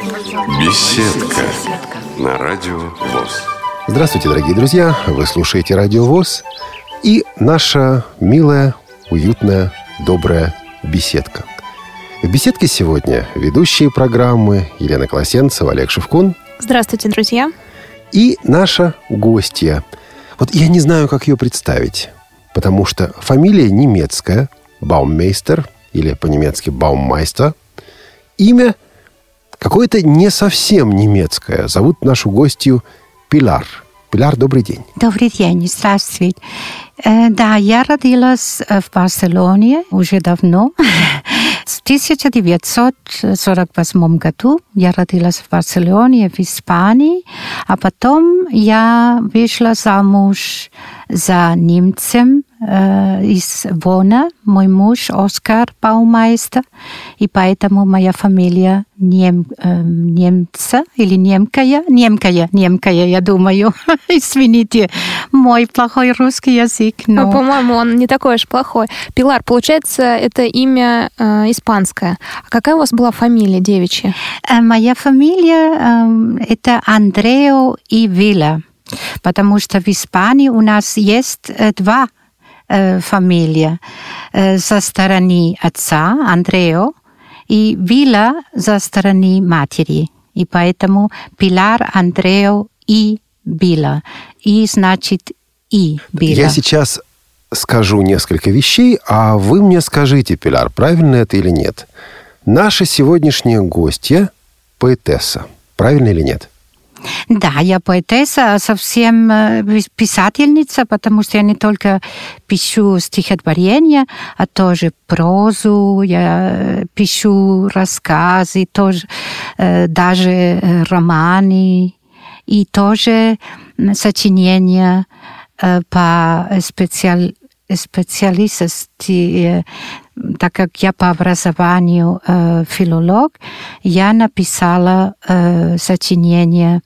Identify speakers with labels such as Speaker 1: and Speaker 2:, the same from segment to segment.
Speaker 1: Беседка на радио ВОЗ.
Speaker 2: Здравствуйте, дорогие друзья! Вы слушаете Радио ВОЗ и наша милая, уютная, добрая беседка. В беседке сегодня ведущие программы Елена Колосенцева, Олег Шевкун
Speaker 3: Здравствуйте, друзья.
Speaker 2: и наша гостья. Вот я не знаю, как ее представить, потому что фамилия немецкая, Бауммейстер, или по-немецки Бауммайстер. Имя какое-то не совсем немецкое. Зовут нашу гостью Пилар. Пилар, добрый день.
Speaker 4: Добрый день, здравствуйте. Э, Да, я родилась э, в Барселоне уже давно. В 1948 году я родилась в Барселоне, в Испании, а потом я вышла замуж за немцем э, из Вона, мой муж Оскар Baumeister, и поэтому моя фамилия нем, э, немца или немкая, немкая, немкая, я думаю. Извините, мой плохой русский язык,
Speaker 3: Ну,
Speaker 4: но...
Speaker 3: По-моему, он не такой уж плохой. Пилар, получается, это имя э, испанское. А какая у вас была фамилия девичья?
Speaker 4: Э, Моя фамилия эм, это Андрео и Вилла, потому что в Испании у нас есть э, два э, фамилии. Э, со стороны отца Андрео и Вилла за стороны матери. И поэтому Пилар, Андрео и Вилла. И значит и Вилла.
Speaker 2: Я сейчас скажу несколько вещей, а вы мне скажите, Пиляр, правильно это или нет. Наша сегодняшняя гостья – поэтесса. Правильно или нет?
Speaker 4: Да, я поэтесса, а совсем э, писательница, потому что я не только пишу стихотворения, а тоже прозу, я э, пишу рассказы, тоже, э, даже романы и тоже сочинения по специал, специалистности, так как я по образованию э, филолог, я написала э, сочинение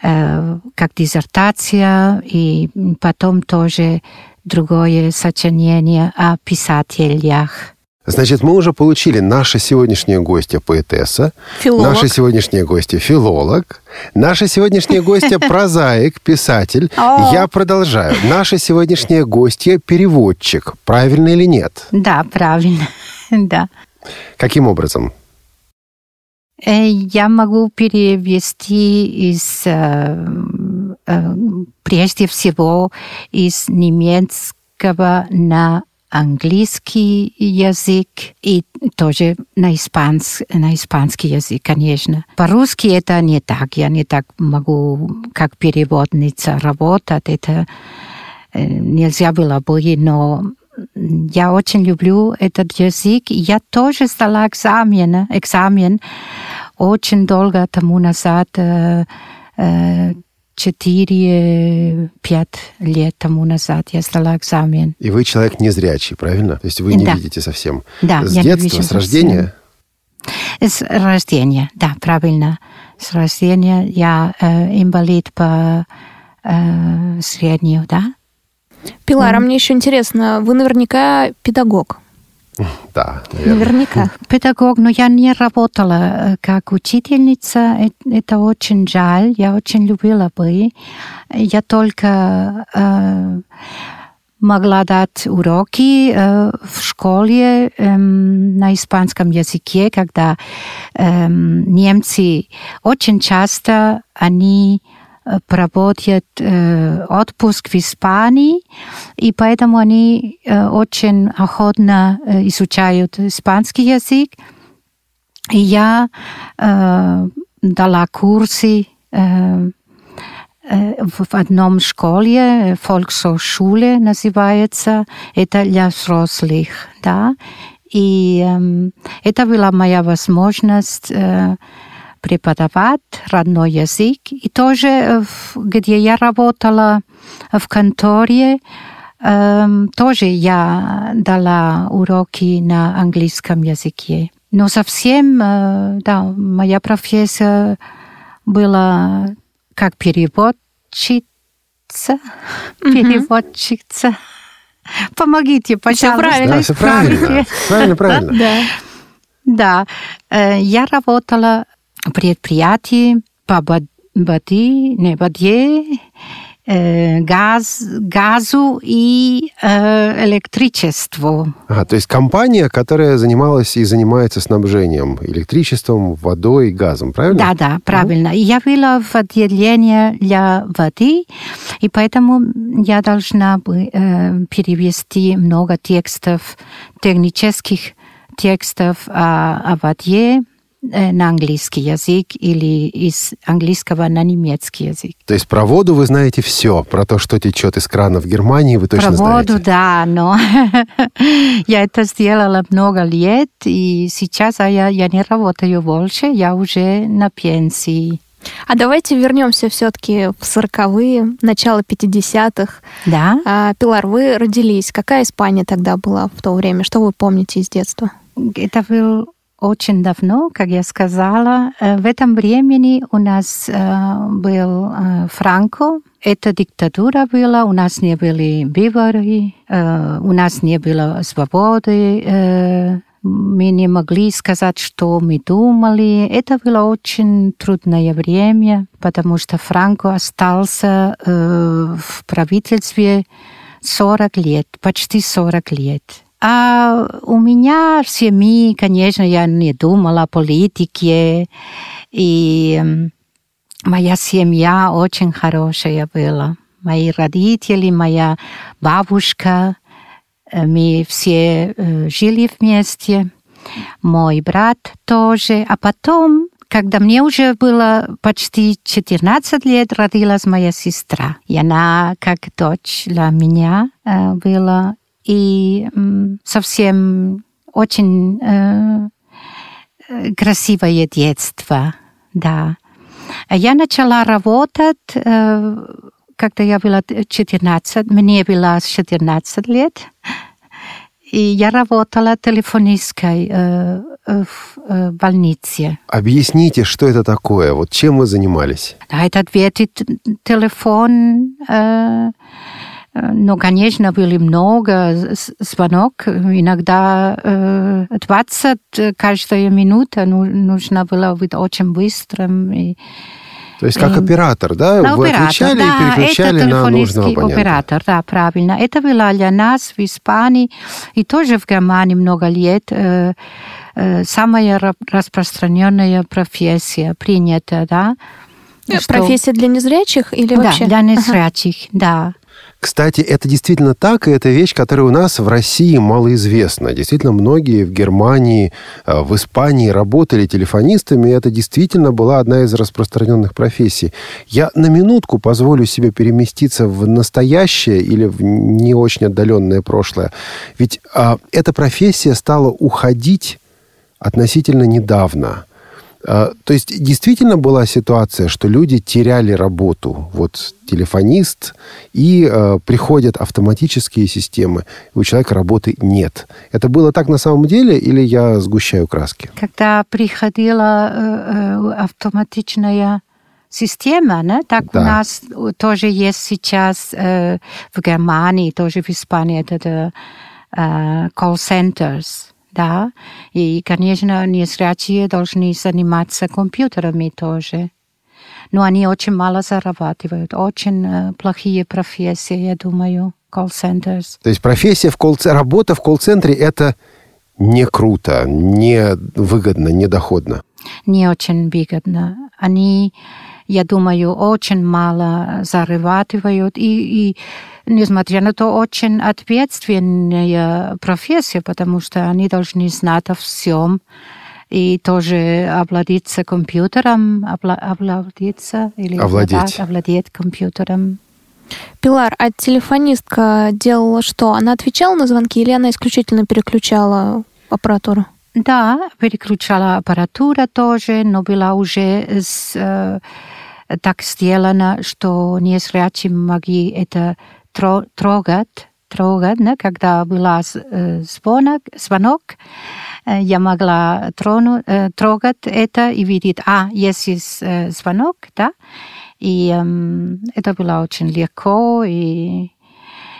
Speaker 4: как диссертация и потом тоже другое сочинение о писателях.
Speaker 2: Значит, мы уже получили наша сегодняшняя гостья поэтесса,
Speaker 3: Филолог.
Speaker 2: наша сегодняшняя гостья филолог, наша сегодняшняя гостья прозаик, писатель. Я продолжаю. Наша сегодняшняя гостья переводчик. Правильно или нет?
Speaker 4: Да, правильно. Да.
Speaker 2: Каким образом?
Speaker 4: Э, Я могу перевести из, э, э, прежде всего, из немецкого на английский язык и тоже на, испанс, на испанский язык, конечно. По-русски это не так. Я не так могу, как переводница, работать. Это нельзя было бы, но я очень люблю этот язык. Я тоже сдала экзамен, экзамен очень долго тому назад, э, э, 4-5 лет тому назад я сдала экзамен.
Speaker 2: И вы человек незрячий, правильно? То есть вы не
Speaker 4: Да.
Speaker 2: видите совсем.
Speaker 4: Да,
Speaker 2: С
Speaker 4: я не
Speaker 2: детства,
Speaker 4: вижу
Speaker 2: с
Speaker 4: совсем.
Speaker 2: рождения?
Speaker 4: С рождения, да, правильно. С рождения я э, инвалид по э, среднему, да?
Speaker 3: Пилар, а мне еще интересно, вы наверняка педагог.
Speaker 2: Да, наверное.
Speaker 3: Наверняка.
Speaker 4: Педагог, но я не работала э, как учительница. Э- Это очень жаль. Я очень любила бы. Я только э, могла дать уроки э, в школе эм, на испанском языке, когда эм, немцы очень часто они э, проводят э, отпуск в Испании, и поэтому они э, очень охотно э, изучают испанский язык. И я э, дала курсы э, э, в одном школе, э, Volkshochschule называется, это для взрослых, да. И эм, это была моя возможность э, преподавать родной язык. И тоже, э, где я работала в конторе, эм, тоже я дала уроки на английском языке. Но совсем, э, да, моя профессия была как переводчица, переводчица. Помогите, пожалуйста.
Speaker 3: правильно.
Speaker 2: Да, все правильно. Правильно, правильно.
Speaker 3: Да.
Speaker 4: Да, э, я работала предприятий по воде, не воде, э, газ, газу и э, электричеству.
Speaker 2: Ага, то есть компания, которая занималась и занимается снабжением электричеством, водой, газом, правильно?
Speaker 4: Да, да, правильно. И я была в отделении для воды, и поэтому я должна э, перевести много текстов, технических текстов о, о воде, на английский язык или из английского на немецкий язык.
Speaker 2: То есть про воду вы знаете все, про то, что течет из крана в Германии, вы точно
Speaker 4: про
Speaker 2: знаете?
Speaker 4: Про воду, да, но я это сделала много лет, и сейчас я, я не работаю больше, я уже на пенсии.
Speaker 3: А давайте вернемся все-таки в сороковые, начало 50-х.
Speaker 4: Да.
Speaker 3: А, Пилар, вы родились. Какая Испания тогда была в то время? Что вы помните из детства?
Speaker 4: Это был очень давно, как я сказала. Э, в этом времени у нас э, был э, Франко. Это диктатура была, у нас не были выборы, у нас не было свободы, мы не могли сказать, что мы думали. Это было очень трудное время, потому что Франко остался в правительстве 40 лет, почти 40 лет. А у меня в семье, конечно, я не думала о политике. И моя семья очень хорошая была. Мои родители, моя бабушка, мы все жили вместе. Мой брат тоже. А потом, когда мне уже было почти 14 лет, родилась моя сестра. И она, как дочь для меня, была и совсем очень э, красивое детство, да. Я начала работать, э, когда я была 14, мне было 14 лет, и я работала телефонисткой э, в э, больнице.
Speaker 2: Объясните, что это такое? Вот чем вы занимались?
Speaker 4: Да, это ответить телефон, э, но, конечно, были много звонок, иногда 20 каждая минута нужно было быть очень быстрым. И,
Speaker 2: то есть как оператор, да?
Speaker 4: Да,
Speaker 2: Вы
Speaker 4: оператор,
Speaker 2: отвечали
Speaker 4: да,
Speaker 2: и переключали
Speaker 4: это
Speaker 2: на нужного абонента.
Speaker 4: оператор, да, правильно. Это было для нас в Испании и тоже в Германии много лет э, э, самая распространенная профессия, принята, да?
Speaker 3: Профессия для незрячих или
Speaker 4: да,
Speaker 3: вообще?
Speaker 4: для незрячих, ага. да.
Speaker 2: Кстати, это действительно так, и это вещь, которая у нас в России малоизвестна. Действительно, многие в Германии, э, в Испании работали телефонистами, и это действительно была одна из распространенных профессий. Я на минутку позволю себе переместиться в настоящее или в не очень отдаленное прошлое. Ведь а, эта профессия стала уходить относительно недавно. А, то есть действительно была ситуация, что люди теряли работу. Вот телефонист, и э, приходят автоматические системы, и у человека работы нет. Это было так на самом деле, или я сгущаю краски?
Speaker 4: Когда приходила э, автоматичная система, né? так да. у нас тоже есть сейчас э, в Германии, тоже в Испании, это э, call centers да, и, конечно, незрячие должны заниматься компьютерами тоже. Но они очень мало зарабатывают, очень э, плохие профессии, я думаю, колл-центрс.
Speaker 2: То есть профессия в колл работа в колл-центре это не круто, не выгодно, не доходно?
Speaker 4: Не очень выгодно. Они, я думаю, очень мало зарабатывают и, и несмотря на то, очень ответственная профессия, потому что они должны знать о всем и тоже овладеться компьютером, овладеться или
Speaker 2: овладеть.
Speaker 4: Да, овладеть компьютером.
Speaker 3: Пилар, а телефонистка делала что? Она отвечала на звонки или она исключительно переключала аппаратуру?
Speaker 4: Да, переключала аппаратуру тоже, но была уже с, э, так сделана, что незрячие могли это трогать, да, когда была звонок, звонок, я могла трону, трогать это и видеть, а, есть звонок, да, и это было очень легко, и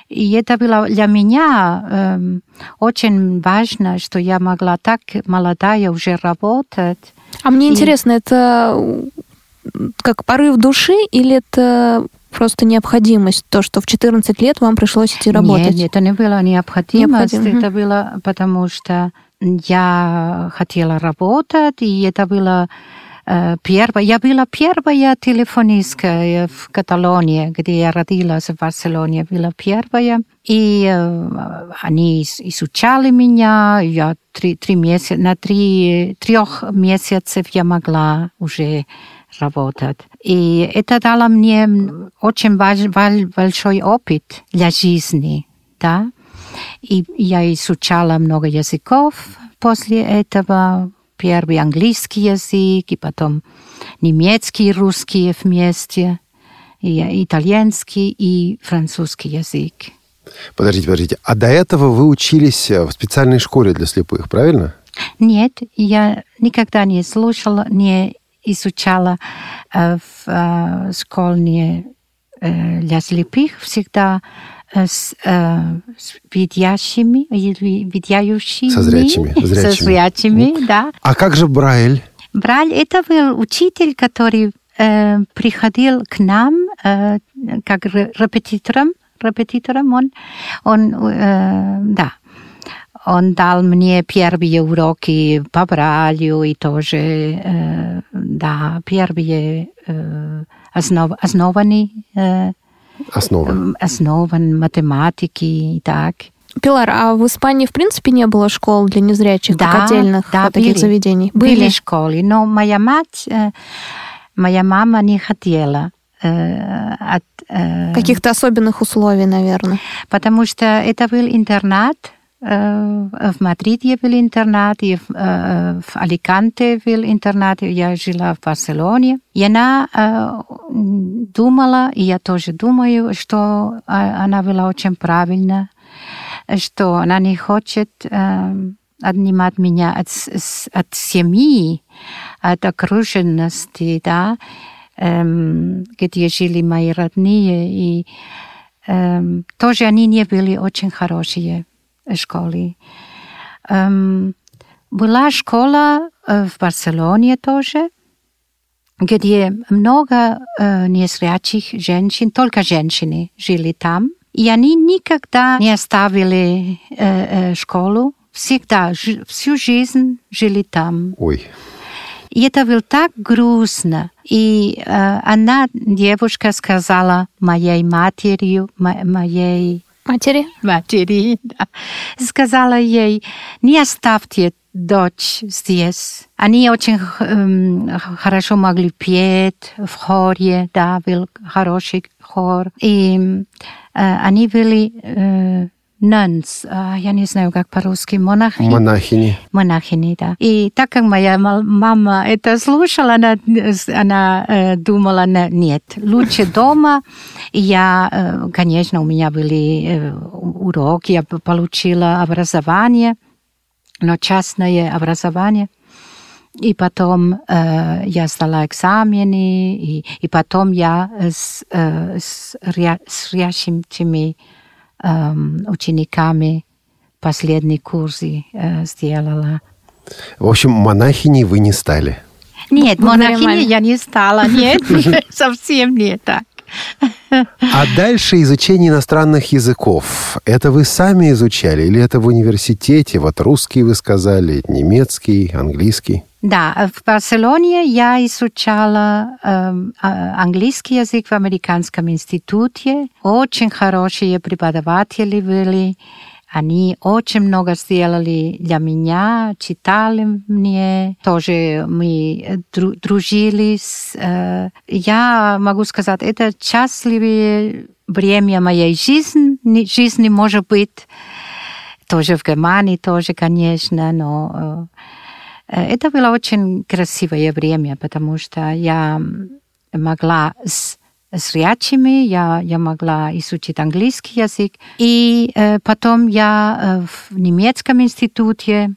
Speaker 4: И это было для меня эм, очень важно, что я могла так молодая уже работать.
Speaker 3: А мне
Speaker 4: И-
Speaker 3: интересно, это как порыв души или это просто необходимость, то, что в 14 лет вам пришлось идти работать?
Speaker 4: Нет, это не было необходимость,
Speaker 3: Необходимо,
Speaker 4: это было потому что я хотела работать, и это было э, первое. Я была первая телефонистка в Каталонии, где я родилась в Барселоне, была первая. И э, они изучали меня, я три, три месяца, на три, трех месяцев я могла уже работать. И это дало мне очень большой опыт для жизни, да. И я изучала много языков после этого. Первый английский язык, и потом немецкий русский вместе, и итальянский и французский язык.
Speaker 2: Подождите, подождите. А до этого вы учились э, в специальной школе для слепых, правильно?
Speaker 4: Нет, я никогда не слушала, не изучала э, в э, школе э, для слепых, всегда с, э, с видящими, видяющими.
Speaker 2: Со зрячими,
Speaker 4: Со
Speaker 2: зрячими.
Speaker 4: зрячими, да.
Speaker 2: А как же Брайль?
Speaker 4: Браль это был учитель, который э, приходил к нам э, как ре- репетитором, репетитором он, он э, да, он дал мне первые уроки по Бралю и тоже, э, да, первые э, основ, основаны, э,
Speaker 2: Основа.
Speaker 4: основан математики и так.
Speaker 3: Пилар, а в Испании в принципе не было школ для незрячих, как отдельных
Speaker 4: да,
Speaker 3: вот таких
Speaker 4: были.
Speaker 3: заведений?
Speaker 4: Были школы, но моя мать, э, моя мама не хотела. э, от, э,
Speaker 3: Каких-то особенных условий, наверное.
Speaker 4: Потому что это был интернат. Э, В Мадриде был интернат, и в, э, в Аликанте был интернат. Я жила в Барселоне. И она э, думала, и я тоже думаю, что она была очень правильна, что она не хочет отнимать меня от, от семьи, от окруженности, да, эм, где жили мои родные. И эм, тоже они не были очень хорошие школы. Эм, была школа э, в Барселоне тоже, где много э, незрячих женщин, только женщины жили там. И они никогда не оставили э, э, школу, всегда, жи- всю жизнь жили там.
Speaker 2: Ой.
Speaker 4: И это было так грустно. И э, она, девушка, сказала моей матери, мо- моей
Speaker 3: Матери?
Speaker 4: матери, да, сказала ей, не оставьте дочь здесь. Они очень эм, хорошо могли петь в хоре, да, был хороший хор. И э, они были э, nuns, а, я не знаю, как по-русски, монахи.
Speaker 2: Монахини.
Speaker 4: монахини, да. И так как моя мама это слушала, она, она э, думала, «Не- нет, лучше дома. И я, э, конечно, у меня были э, уроки, я получила образование, но частное образование. И потом э, я сдала экзамены, и, и потом я с, э, с, ря- с рящими эм, учениками последний курс э, сделала.
Speaker 2: В общем, монахиней вы не стали.
Speaker 4: Нет, монахиней
Speaker 3: маме.
Speaker 4: я не стала, нет, совсем не так.
Speaker 2: А дальше изучение иностранных языков. Это вы сами изучали или это в университете? Вот русский вы сказали, немецкий, английский.
Speaker 4: Да, в Барселоне я изучала а- английский язык в американском институте. Очень хорошие преподаватели были. Они очень много сделали для меня, читали мне. Тоже мы дру- дружили. Э, я могу сказать, это счастливое время моей жизни, жизни может быть. Тоже в Германии, тоже, конечно, но э, это было очень красивое время, потому что я могла с зрячими, я, я могла изучить английский язык. И э, потом я э, в немецком институте,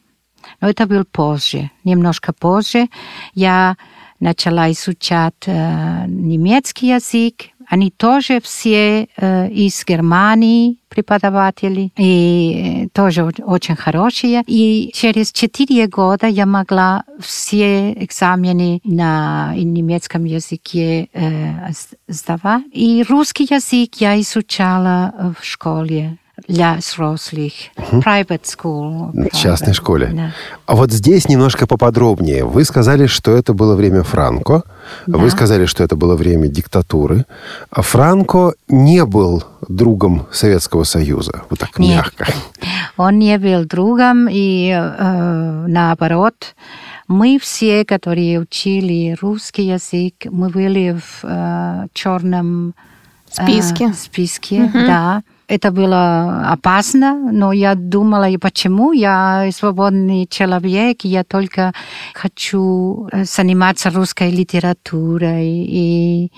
Speaker 4: но это было позже, немножко позже, я начала изучать э, немецкий язык, Они тоже все э, из Германии преподаватели и тоже очень хорошие. И через четыре года я могла все экзамены на немецком языке э, сдавать. И русский язык я изучала в школе для взрослых. Угу. Private school.
Speaker 2: В частной школе.
Speaker 4: Да.
Speaker 2: А вот здесь немножко поподробнее. Вы сказали, что это было время Франко.
Speaker 4: Да.
Speaker 2: Вы сказали, что это было время диктатуры. А Франко не был другом Советского Союза. Вот так
Speaker 4: Нет.
Speaker 2: мягко.
Speaker 4: Он не был другом, и э, наоборот, мы все, которые учили русский язык, мы были в э, черном
Speaker 3: Списке.
Speaker 4: э, списке, да. Это было опасно, но я думала, и почему? Я свободный человек, я только хочу э, заниматься русской литературой и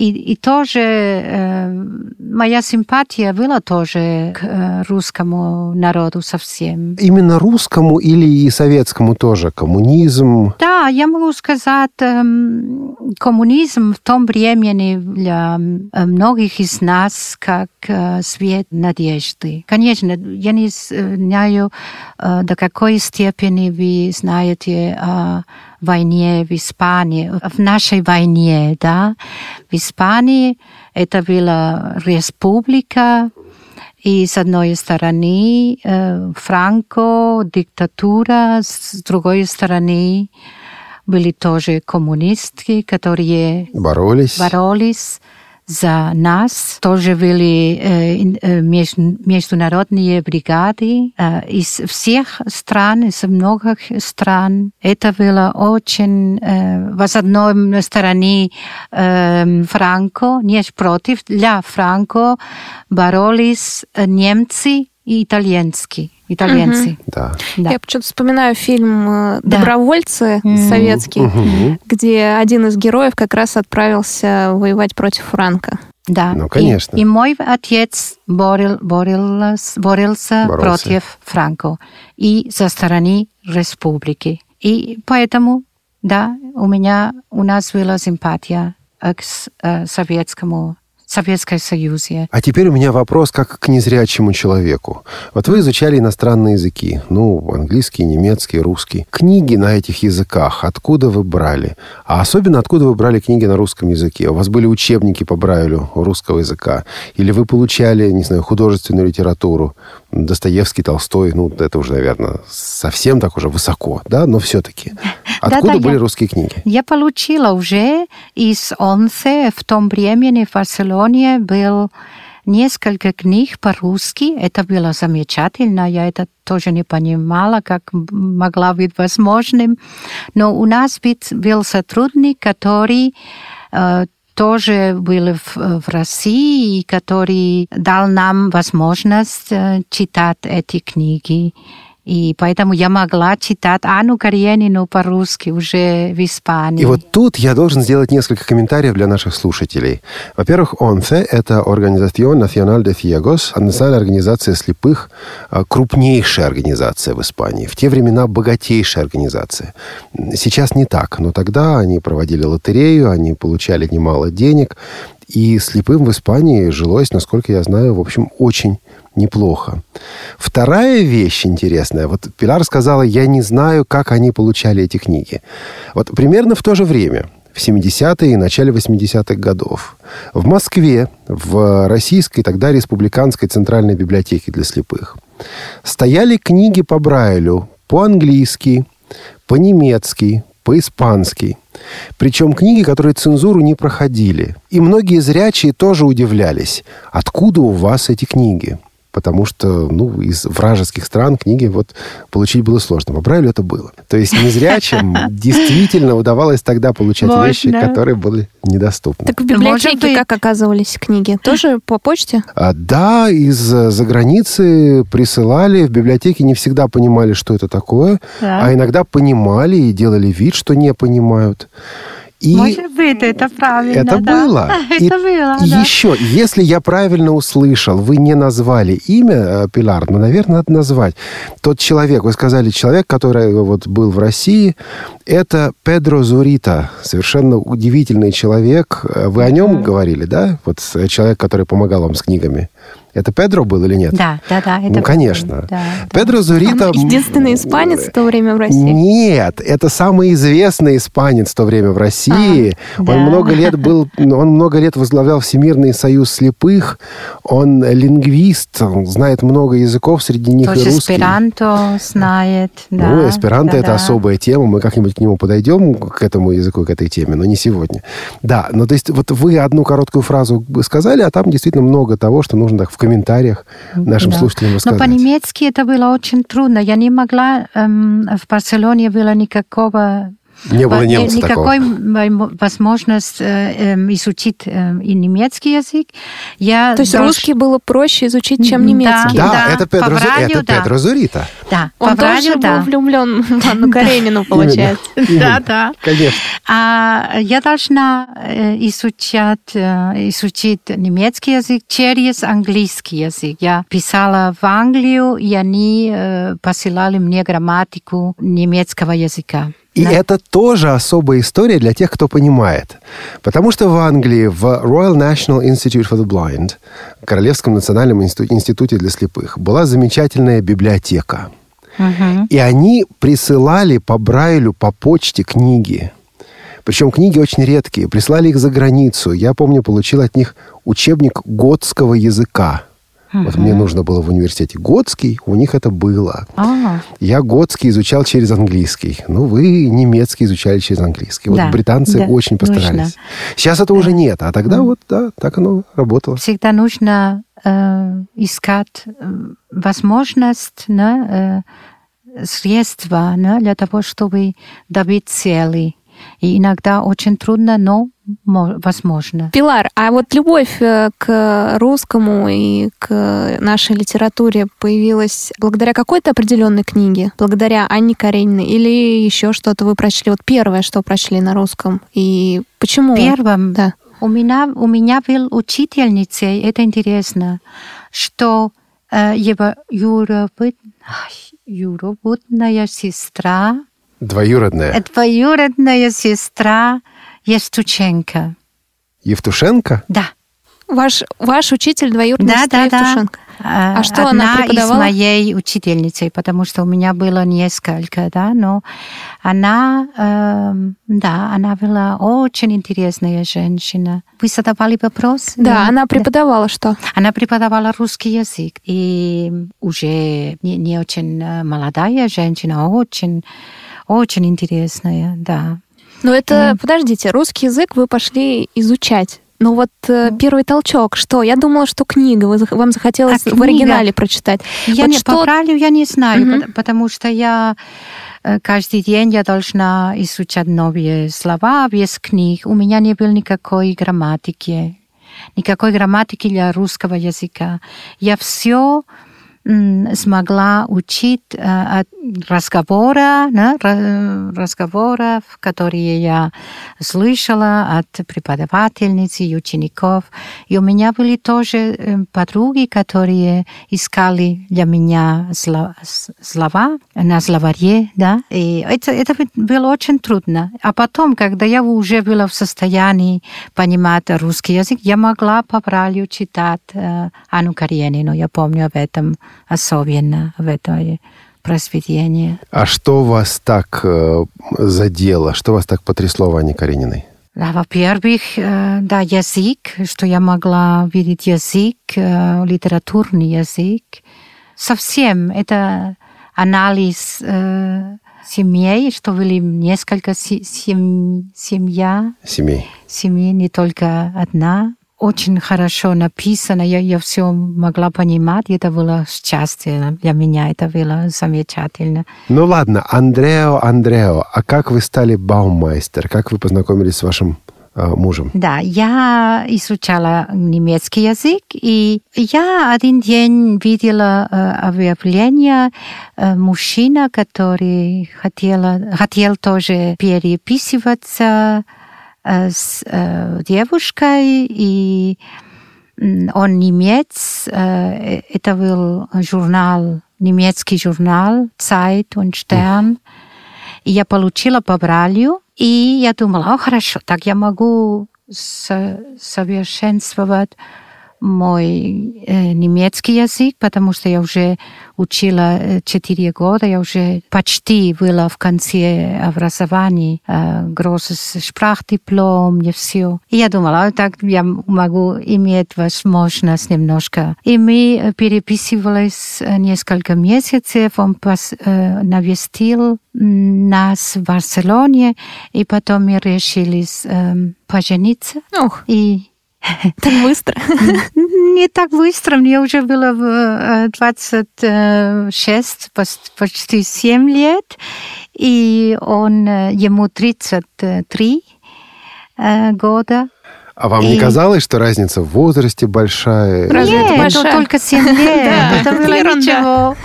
Speaker 4: и, и тоже э, моя симпатия была тоже к э, русскому народу совсем.
Speaker 2: Именно русскому или и советскому тоже? Коммунизм?
Speaker 4: Да, я могу сказать, эм, коммунизм в том времени для э, многих из нас как э, свет надежды. Конечно, я не знаю, э, до какой степени вы знаете о войне в Испании, в нашей войне, да. В Испании это была республика, и с одной стороны э, Франко, диктатура, с другой стороны были тоже коммунисты, которые
Speaker 2: Боролись?
Speaker 4: боролись за нас. Тоже были э, э, меж- международные бригады э, из всех стран, из многих стран. Это было очень... В одной стороне э, Франко, не против, для Франко боролись немцы и итальянцы. итальянцы.
Speaker 2: Да.
Speaker 4: Да.
Speaker 3: Я почему-то вспоминаю фильм э,
Speaker 4: Да.
Speaker 3: «Добровольцы»
Speaker 4: Мгм.
Speaker 3: советский,
Speaker 2: Мгм.
Speaker 3: где один из героев как раз отправился воевать против Франка.
Speaker 4: Да.
Speaker 2: Ну, конечно.
Speaker 4: И, и мой отец борил, боролся, боролся
Speaker 2: Боролся.
Speaker 4: против Франко и со стороны республики. И поэтому, да, у меня, у нас была симпатия к с- советскому, Советской Союзе.
Speaker 2: А теперь у меня вопрос как к незрячему человеку. Вот вы изучали иностранные языки, ну, английский, немецкий, русский. Книги на этих языках откуда вы брали? А особенно откуда вы брали книги на русском языке? У вас были учебники по Брайлю русского языка? Или вы получали, не знаю, художественную литературу? Достоевский, Толстой, ну, это уже, наверное, совсем так уже высоко, да? Но все-таки. Откуда были
Speaker 4: я-
Speaker 2: русские книги?
Speaker 4: Я получила уже из ОНСЕ в том времени в Барселоне был несколько книг по-русски. Это было замечательно. Я это тоже не понимала, как могла быть возможным. Но у нас был сотрудник, который тоже был в, в России, который дал нам возможность читать эти книги. И поэтому я могла читать Анну Каренину по-русски уже в Испании.
Speaker 2: И вот тут я должен сделать несколько комментариев для наших слушателей. Во-первых, ОНФЕ – это Organización Nacional de Ciegos, национальная организация слепых, а, крупнейшая организация в Испании. В те времена богатейшая организация. Сейчас не так, но тогда они проводили лотерею, они получали немало денег, и слепым в Испании жилось, насколько я знаю, в общем, очень неплохо. Вторая вещь интересная. Вот Пилар сказала, я не знаю, как они получали эти книги. Вот примерно в то же время, в 70-е и начале 80-х годов, в Москве, в Российской тогда Республиканской Центральной библиотеке для слепых, стояли книги по Брайлю по-английски, по-немецки, по-испански. Причем книги, которые цензуру не проходили. И многие зрячие тоже удивлялись, откуда у вас эти книги. Потому что, ну, из вражеских стран книги вот получить было сложно. По Брайлю это было. То есть незрячим действительно удавалось тогда получать
Speaker 4: Можно.
Speaker 2: вещи, которые были недоступны.
Speaker 3: Так в библиотеке как оказывались книги? Тоже по почте?
Speaker 2: А, Да, из-за границы присылали. В библиотеке не всегда понимали, что это такое.
Speaker 4: Да.
Speaker 2: А иногда понимали и делали вид, что не понимают. И
Speaker 4: Может быть, это правильно.
Speaker 2: это
Speaker 4: да.
Speaker 2: было. И
Speaker 4: Это было, да.
Speaker 2: Еще, если я правильно услышал, вы не назвали имя э, Пилар, но, наверное, надо назвать. Тот человек, вы сказали, человек, который вот был в России, это Педро Зурита. Совершенно удивительный человек. Э, Вы о нем говорили, да? Вот э, человек, который помогал вам с книгами. Это Педро был или нет?
Speaker 4: Да, да, да. это
Speaker 2: Ну, конечно.
Speaker 4: Да, да.
Speaker 2: Педро Зурита...
Speaker 3: Он единственный испанец в то время в России.
Speaker 2: Нет, это самый известный испанец в то время в России.
Speaker 4: А,
Speaker 2: он
Speaker 4: да.
Speaker 2: много лет был, он много лет возглавлял Всемирный союз слепых. Он лингвист, он знает много языков, среди них
Speaker 4: Тоже
Speaker 2: и русский.
Speaker 4: эсперанто знает. Да,
Speaker 2: ну, эсперанто
Speaker 4: да,
Speaker 2: это
Speaker 4: да.
Speaker 2: особая тема. Мы как-нибудь к нему подойдем, к этому языку, к этой теме, но не сегодня. Да, ну то есть вот вы одну короткую фразу сказали, а там действительно много того, что нужно так в комментариях нашим
Speaker 4: Да.
Speaker 2: слушателям
Speaker 4: Но
Speaker 2: рассказать.
Speaker 4: по-немецки это было очень трудно. Я не могла... эм, в Барселоне было никакого...
Speaker 2: Не было немца
Speaker 4: никакой
Speaker 2: такого.
Speaker 4: возможности э, эм, изучить эм, и немецкий язык. Я
Speaker 3: То есть
Speaker 4: долж-
Speaker 3: русский было проще изучить, чем
Speaker 4: Да.
Speaker 3: немецкий.
Speaker 2: Да,
Speaker 4: Да,
Speaker 2: это, Педро,
Speaker 4: радио,
Speaker 2: это
Speaker 4: да.
Speaker 2: Педро Зурита.
Speaker 4: Да,
Speaker 3: Он
Speaker 4: по радио,
Speaker 3: тоже
Speaker 4: да.
Speaker 3: был влюблен в Анну Каренину, получается.
Speaker 4: Да, да.
Speaker 2: Конечно.
Speaker 4: А я должна э, изучать, э, изучить немецкий язык через английский язык. Я писала в Англию, и они э, посылали мне грамматику немецкого языка.
Speaker 2: И
Speaker 4: Да.
Speaker 2: это тоже особая история для тех, кто понимает. Потому что в Англии, в Royal National Institute for the Blind, Королевском национальном институте для слепых, была замечательная библиотека.
Speaker 4: Мгм.
Speaker 2: И они присылали по Брайлю, по почте книги. Причем книги очень редкие. Прислали их за границу. Я помню, получил от них учебник готского языка. Вот мне нужно было в университете готский, у них это было.
Speaker 4: А,
Speaker 2: Я готский изучал через английский. Ну, вы немецкий изучали через английский. Вот
Speaker 4: Да,
Speaker 2: британцы
Speaker 4: да,
Speaker 2: очень постарались.
Speaker 4: нужно.
Speaker 2: Сейчас это уже нет, а тогда вот, да, так оно работало.
Speaker 4: всегда нужно э, искать э, возможность, да, э, средства да, для того, чтобы добить цели. И иногда очень трудно, но мо- возможно.
Speaker 3: Пилар, а вот любовь э, к русскому и к нашей литературе появилась благодаря какой-то определенной книге? Благодаря Анне Карениной? Или еще что-то вы прочли? Вот первое, что прочли на русском? И почему?
Speaker 4: Первым
Speaker 3: Да.
Speaker 4: у меня, у меня был учительницей, это интересно, что э, его юробытная сестра,
Speaker 2: Двоюродная.
Speaker 4: э, двоюродная сестра Евтученко.
Speaker 2: Евтушенко?
Speaker 4: Да.
Speaker 3: Ваш, ваш учитель двоюродный
Speaker 4: Да,
Speaker 3: сестра
Speaker 4: да, да.
Speaker 3: Евтушенко.
Speaker 4: А
Speaker 3: что она преподавала?
Speaker 4: из моей учительницы, потому что у меня было несколько, да, но она, эм, да, она была очень интересная женщина. Вы задавали вопрос?
Speaker 3: Да, она преподавала что?
Speaker 4: Она преподавала русский язык, и уже не, не очень э, молодая женщина, а очень, очень интересная, да.
Speaker 3: Но это, подождите, русский язык вы пошли изучать. Ну вот э, первый толчок, что? Я думала, что книга, вы, вам захотелось
Speaker 4: А
Speaker 3: в оригинале прочитать.
Speaker 4: Я
Speaker 3: Вот
Speaker 4: не,
Speaker 3: что-
Speaker 4: по правилу я не знаю,
Speaker 3: Мгм.
Speaker 4: пот- потому что я э, каждый день я должна изучать новые слова без книг. У меня не было никакой грамматики, никакой грамматики для русского языка. Я все смогла учить э, от разговора, да, ра- разговоров, которые я слышала от преподавательниц и учеников. И у меня были тоже э, подруги, которые искали для меня слова на словаре, да. И это, это было очень трудно. А потом, когда я уже была в состоянии понимать русский язык, я могла по правилу читать э, Анну Каренину. Я помню об этом особенно, в это произведение.
Speaker 2: А что вас так э, задело? Что вас так потрясло в Анне Карениной?
Speaker 4: Да, во-первых, э, да, язык, что я могла видеть язык, э, литературный язык. Совсем это анализ э, семей, что были несколько се- сем- семья,
Speaker 2: Семей.
Speaker 4: семьи, не только одна. Очень хорошо написано, я, я все могла понимать, это было счастье для меня, это было замечательно.
Speaker 2: Ну ладно, Андрео, Андрео, а как вы стали баумайстер? Как вы познакомились с вашим э, мужем?
Speaker 4: Да, я изучала немецкий язык, и я один день видела э, объявление э, мужчина, который хотела, хотел тоже переписываться с э, девушкой, и он немец. Э, это был журнал, немецкий журнал «Zeit» und «Stern». И я получила по Бралью, и я думала, о, хорошо, так я могу совершенствовать мой э, немецкий язык, потому что я уже учила четыре года, я уже почти была в конце образования, großes Sprachdиплом, мне все. И я думала, так я могу иметь возможность немножко. И мы переписывались несколько месяцев, он пос, навестил нас в Барселоне, и потом мы решили пожениться.
Speaker 3: Ох.
Speaker 4: И
Speaker 3: так быстро?
Speaker 4: Не так быстро. Мне уже было 26, почти 7 лет. И он, ему 33 года.
Speaker 2: А вам и... не казалось, что разница в возрасте большая?
Speaker 4: Разве Нет, это большая? только 7 лет. это было ничего.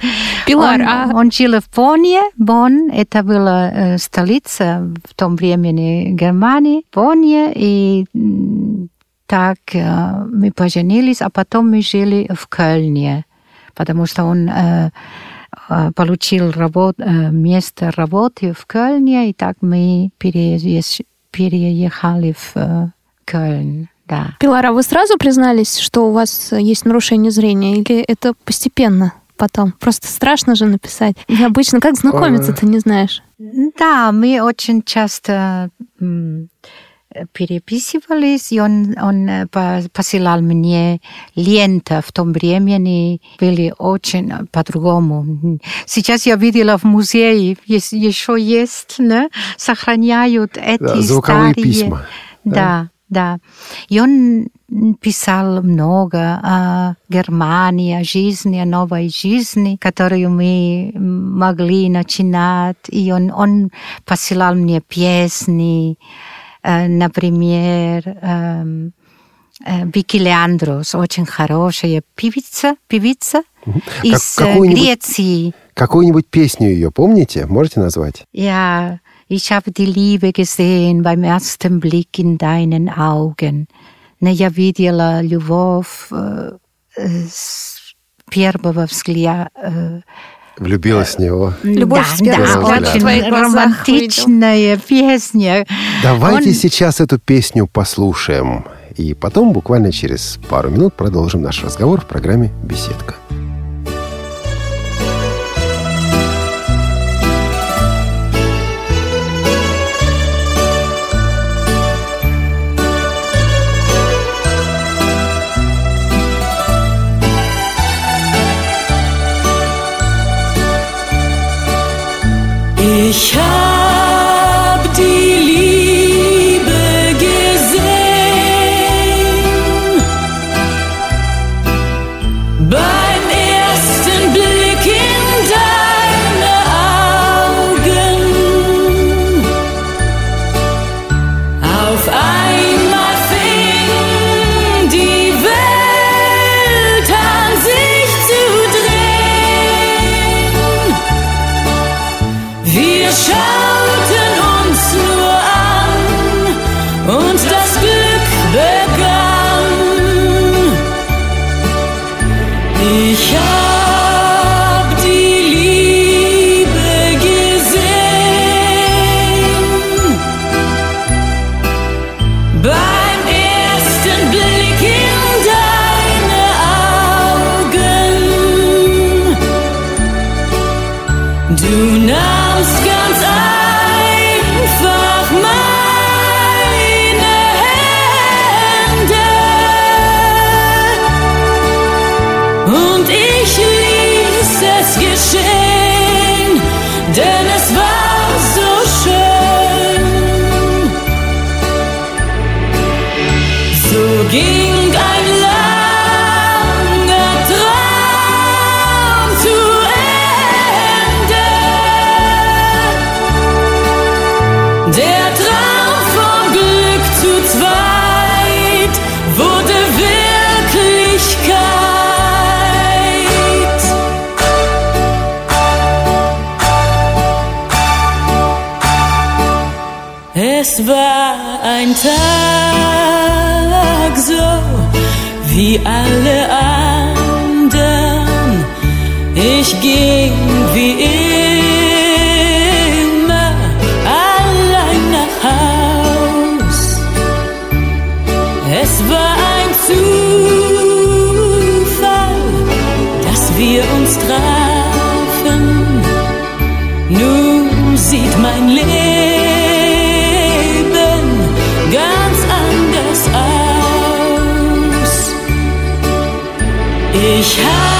Speaker 3: Пилар,
Speaker 4: он,
Speaker 3: а...
Speaker 4: он жил в Бонне. Бонн, это была э, столица в том времени Германии. Бонне, и так э, мы поженились, а потом мы жили в Кölне, потому что он э, получил работ, место работы в Кölне, и так мы переезжали переехали в э, Кёльн. Да.
Speaker 3: Пилара, вы сразу признались, что у вас есть нарушение зрения, или это постепенно потом? Просто страшно же написать. И обычно как знакомиться, ты не знаешь?
Speaker 4: Да, мы очень часто переписывались, и он, он э, посылал мне ленты в том времени, были очень по-другому. Сейчас я видела в музее, еще есть, не? сохраняют эти да,
Speaker 2: звуковые
Speaker 4: старые...
Speaker 2: письма.
Speaker 4: Да, да. да. И он писал много о Германии, о жизни, о новой жизни, которую мы могли начинать. И он, он посылал мне песни, Э, например, эм, э, Вики Леандрос, очень хорошая певица, певица из как, э, Греции.
Speaker 2: Какую-нибудь песню ее помните? Можете назвать?
Speaker 4: Ja, ich habe die Liebe gesehen beim ersten Blick in deinen Augen. Но я видела любовь с первого взгляда
Speaker 2: Влюбилась в него.
Speaker 3: Любовь да, с первого
Speaker 4: да, взгляда. Очень романтичная песня.
Speaker 2: Давайте Он... сейчас эту песню послушаем. И потом, буквально через пару минут, продолжим наш разговор в программе «Беседка».
Speaker 5: Und ich ließ es geschehen, alle anderen. Ich ging wie immer Ich habe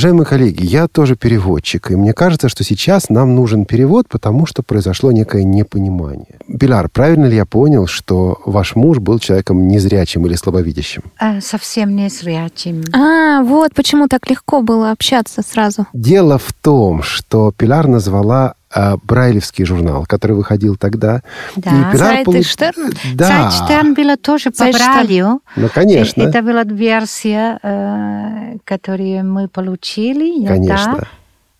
Speaker 2: Уважаемые коллеги, я тоже переводчик, и мне кажется, что сейчас нам нужен перевод, потому что произошло некое непонимание. Пиляр, правильно ли я понял, что ваш муж был человеком незрячим или слабовидящим?
Speaker 4: А, совсем не зрячим.
Speaker 3: А, вот почему так легко было общаться сразу.
Speaker 2: Дело в том, что Пиляр назвала э, Брайлевский журнал, который выходил тогда.
Speaker 4: Да.
Speaker 2: И
Speaker 3: Сайт
Speaker 2: получ-
Speaker 3: Штерна?
Speaker 2: Да.
Speaker 4: Сайт Штерн было тоже по
Speaker 3: Штерн.
Speaker 4: Брайлю.
Speaker 2: Ну, конечно.
Speaker 4: Э, Это была версия, э, которую мы получили.
Speaker 2: Конечно.
Speaker 4: Да,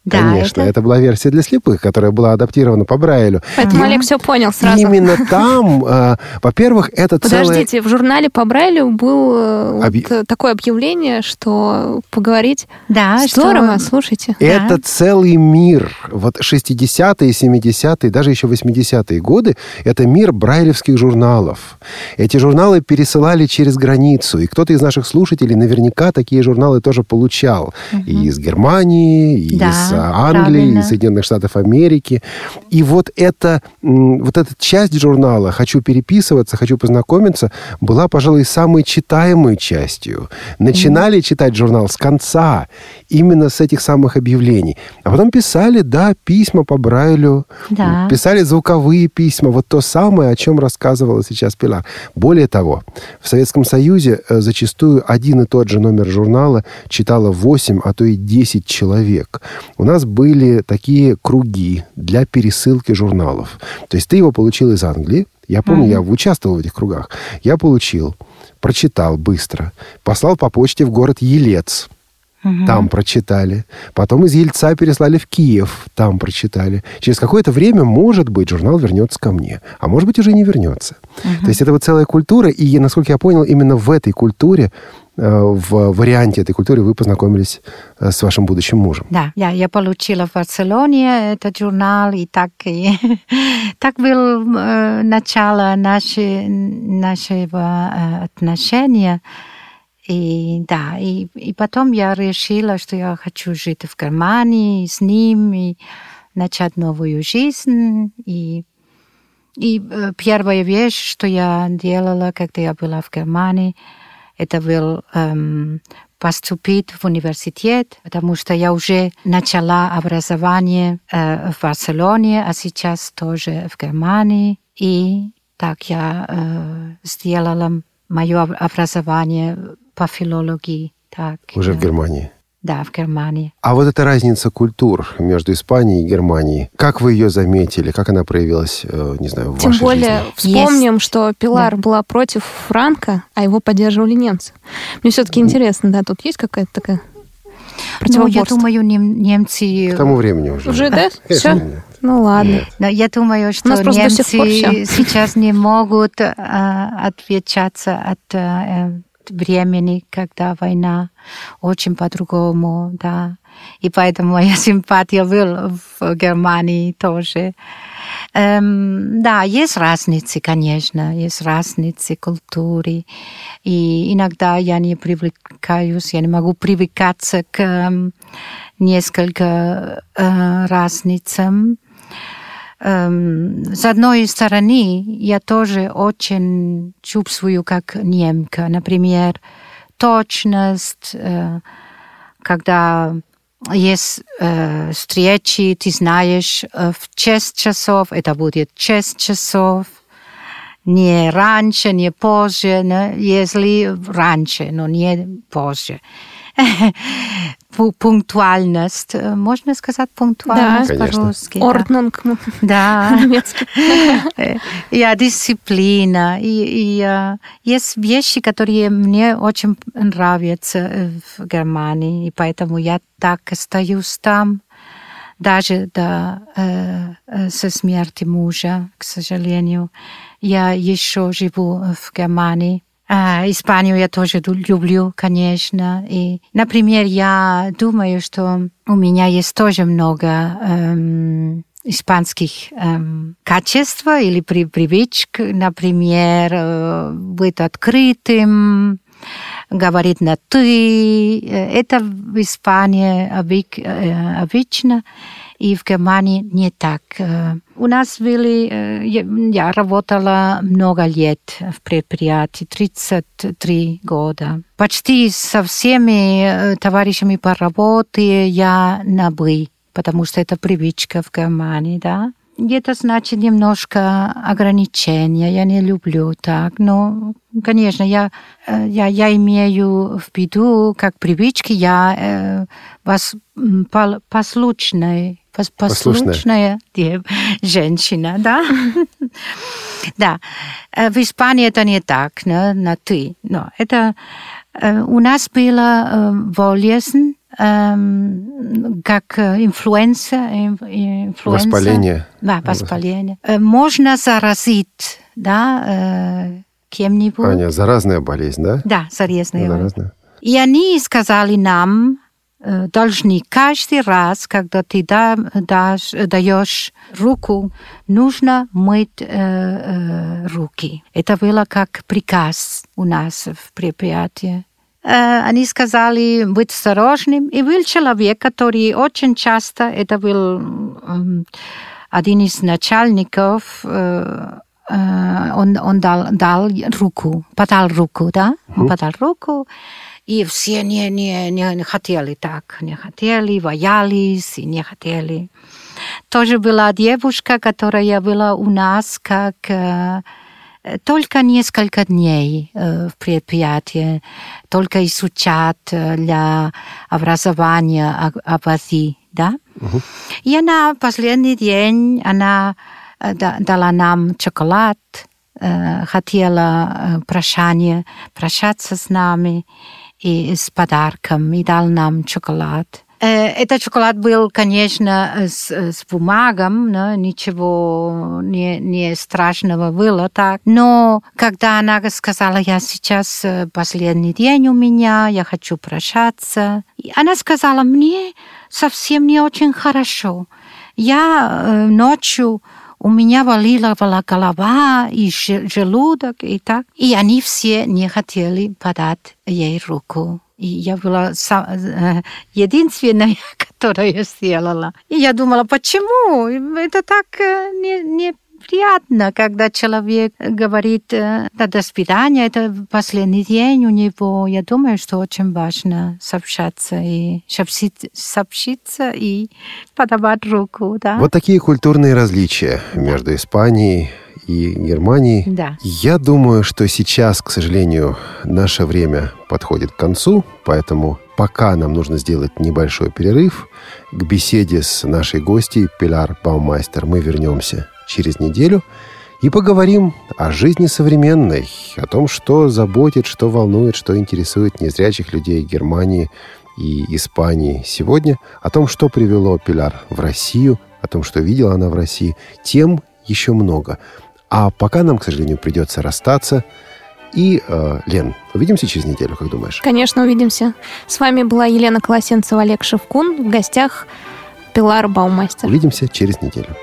Speaker 4: Да,
Speaker 2: Конечно, это...
Speaker 4: это-
Speaker 2: была версия для слепых, которая была адаптирована по Брайлю.
Speaker 3: Поэтому
Speaker 2: И
Speaker 3: Олег все понял сразу.
Speaker 2: Именно там, э, во-первых, это целое...
Speaker 3: Подождите, в журнале по Брайлю было вот,
Speaker 2: Объ-
Speaker 3: э, такое объявление, что поговорить
Speaker 4: Да, что-
Speaker 3: здорово, слушайте.
Speaker 2: Это целый мир. Вот 60-е, 70-е, даже еще 80-е годы – это мир брайлевских журналов. Эти журналы пересылали через границу. И кто-то из наших слушателей наверняка такие журналы тоже получал. И из Германии, и
Speaker 4: Да,
Speaker 2: из Англии,
Speaker 4: правильно.
Speaker 2: Соединенных Штатов Америки. И вот эта, вот эта часть журнала «Хочу переписываться, хочу познакомиться» была, пожалуй, самой читаемой частью. Начинали читать журнал с конца, именно с этих самых объявлений. А потом писали, да, письма по Брайлю,
Speaker 4: Да.
Speaker 2: писали звуковые письма, вот то самое, о чем рассказывала сейчас Пилар. Более того, в Советском Союзе э, зачастую один и тот же номер журнала читало 8, а то и 10 человек. У нас были такие круги для пересылки журналов. То есть ты его получил из Англии, я помню, я участвовал в этих кругах. Я получил, прочитал быстро, послал по почте в город Елец. Там прочитали. Потом из Ельца переслали в Киев. Там прочитали. Через какое-то время, может быть, журнал вернется ко мне. А может быть, уже не вернется. То есть это вот целая культура. И, насколько я понял, именно в этой культуре, в варианте этой культуры вы познакомились э, с вашим будущим мужем.
Speaker 4: Да, я, я получила в Барселоне этот журнал, и так, и, так было э, начало наши, нашего э, отношения. И да, и, и потом я решила, что я хочу жить в Германии с ним и начать новую жизнь. И, и э, первая вещь, что я делала, когда я была в Германии, это был эм, поступить в университет, потому что я уже начала образование э, в Барселоне, а сейчас тоже в Германии. И так я э, сделала мое образование по филологии. Так,
Speaker 2: Уже в
Speaker 4: да.
Speaker 2: Германии.
Speaker 4: Да, в Германии.
Speaker 2: А вот эта разница культур между Испанией и Германией, как вы ее заметили, как она проявилась, э, не знаю, в
Speaker 3: Тем
Speaker 2: вашей
Speaker 3: более
Speaker 2: жизни?
Speaker 3: вспомним, что Пилар была против Франка, а его поддерживали немцы. Мне все-таки интересно, да, тут есть какая-то такая
Speaker 4: Ну, я думаю, нем- немцы...
Speaker 2: К тому времени уже.
Speaker 3: Уже, да? Все?
Speaker 2: нет.
Speaker 3: Ну ладно.
Speaker 2: Нет.
Speaker 4: Но я думаю, что
Speaker 3: нас просто до
Speaker 4: немцы сейчас не могут э, отвечаться от э, времени, когда война очень по-другому, да. И поэтому моя симпатия была в Германии тоже. Эм, да, есть разницы, конечно, есть разницы культуры. И иногда я не привлекаюсь, я не могу привыкаться к эм, несколько э, разницам. Эм, с одной стороны, я тоже очень чувствую как немка. Например, точность, э, когда есть э, встречи, ты знаешь, э, в 6 часов, это будет 6 часов, не раньше, не позже, не, если раньше, но не позже. Пу- Пунктуальность, э, можно сказать пунктуальность
Speaker 2: Да.
Speaker 4: По-русски? да?
Speaker 3: Орднунг
Speaker 4: Да.
Speaker 3: по-немецки.
Speaker 4: Я дисциплина. И, и э, есть вещи, которые мне очень нравятся э, в Германии, и поэтому я так остаюсь там, даже до э, э, со смерти мужа, к сожалению. Я еще живу в Германии. А, Испанию я тоже люблю, конечно. И, например, я думаю, что у меня есть тоже много эм, испанских эм, качеств или при, привычек, например, э, быть открытым, говорить на «ты». Э, Это в Испании э, обычно, и в Германии не так. У нас были... Я работала много лет в предприятии, 33 года. Почти со всеми товарищами по работе я на «вы», потому что это привычка в Германии, да. Это значит немножко ограничения. Я не люблю так. Но, конечно, я, э, я, я имею в виду, как привычки, я э, вас, послушная, пос-
Speaker 2: Послушная.
Speaker 4: послушная женщина, да? Да. Э, В Испании это не так, не, на ты. Но это э, у нас было э, болезнь, эм, как influenza, in- influenza.
Speaker 2: Воспаление.
Speaker 4: Да, воспаление. Э, Можно заразить, да, кем-нибудь.
Speaker 2: Аня, заразная болезнь, да?
Speaker 4: Да, заразная.
Speaker 2: Заразная.
Speaker 4: И они сказали нам, должны каждый раз, когда ты да- дашь, даешь руку, нужно мыть э, э, руки. Это было как приказ у нас в предприятии. Э, Они сказали быть осторожным. И был человек, который очень часто, это был м, один из начальников, э, э, он, он дал, дал руку, подал руку, да? Он подал руку, и все не, не, не, не хотели так, не хотели, боялись и не хотели. Тоже была девушка, которая была у нас как э, только несколько дней э, в предприятии, только изучать э, для образования воде, да? И она последний день, она да- дала нам шоколад, хотела прощание, прощаться с нами и с подарком, и дал нам шоколад. Э, Этот шоколад был, конечно, с, с бумагом, но ничего не, не страшного было так. Но когда она сказала, я сейчас э, последний день у меня, я хочу прощаться, она сказала, мне совсем не очень хорошо. Я э, ночью у меня болела была голова и же- желудок и так. И они все не хотели подать ей руку. И я была э, единственная, которая сделала. И я думала, почему? Это так э, не, неприятно, когда человек говорит э, «Да, до свидания, это последний день у него. Я думаю, что очень важно сообщаться и сообщить- сообщиться и подавать руку. Да?
Speaker 2: Вот такие культурные различия между Испанией и Германией.
Speaker 4: Да.
Speaker 2: Я думаю, что сейчас, к сожалению, наше время подходит к концу, поэтому пока нам нужно сделать небольшой перерыв. К беседе с нашей гостьей Пилар Баумайстер мы вернемся через неделю и поговорим о жизни современной, о том, что заботит, что волнует, что интересует незрячих людей Германии и Испании сегодня, о том, что привело Пилар в Россию, о том, что видела она в России. Тем еще много. А пока нам, к сожалению, придется расстаться. И, э, Лен, увидимся через неделю, как думаешь?
Speaker 3: Конечно, увидимся. С вами была Елена Колосенцева, Олег Шевкун. В гостях Пилар Баумастер.
Speaker 2: Увидимся через неделю.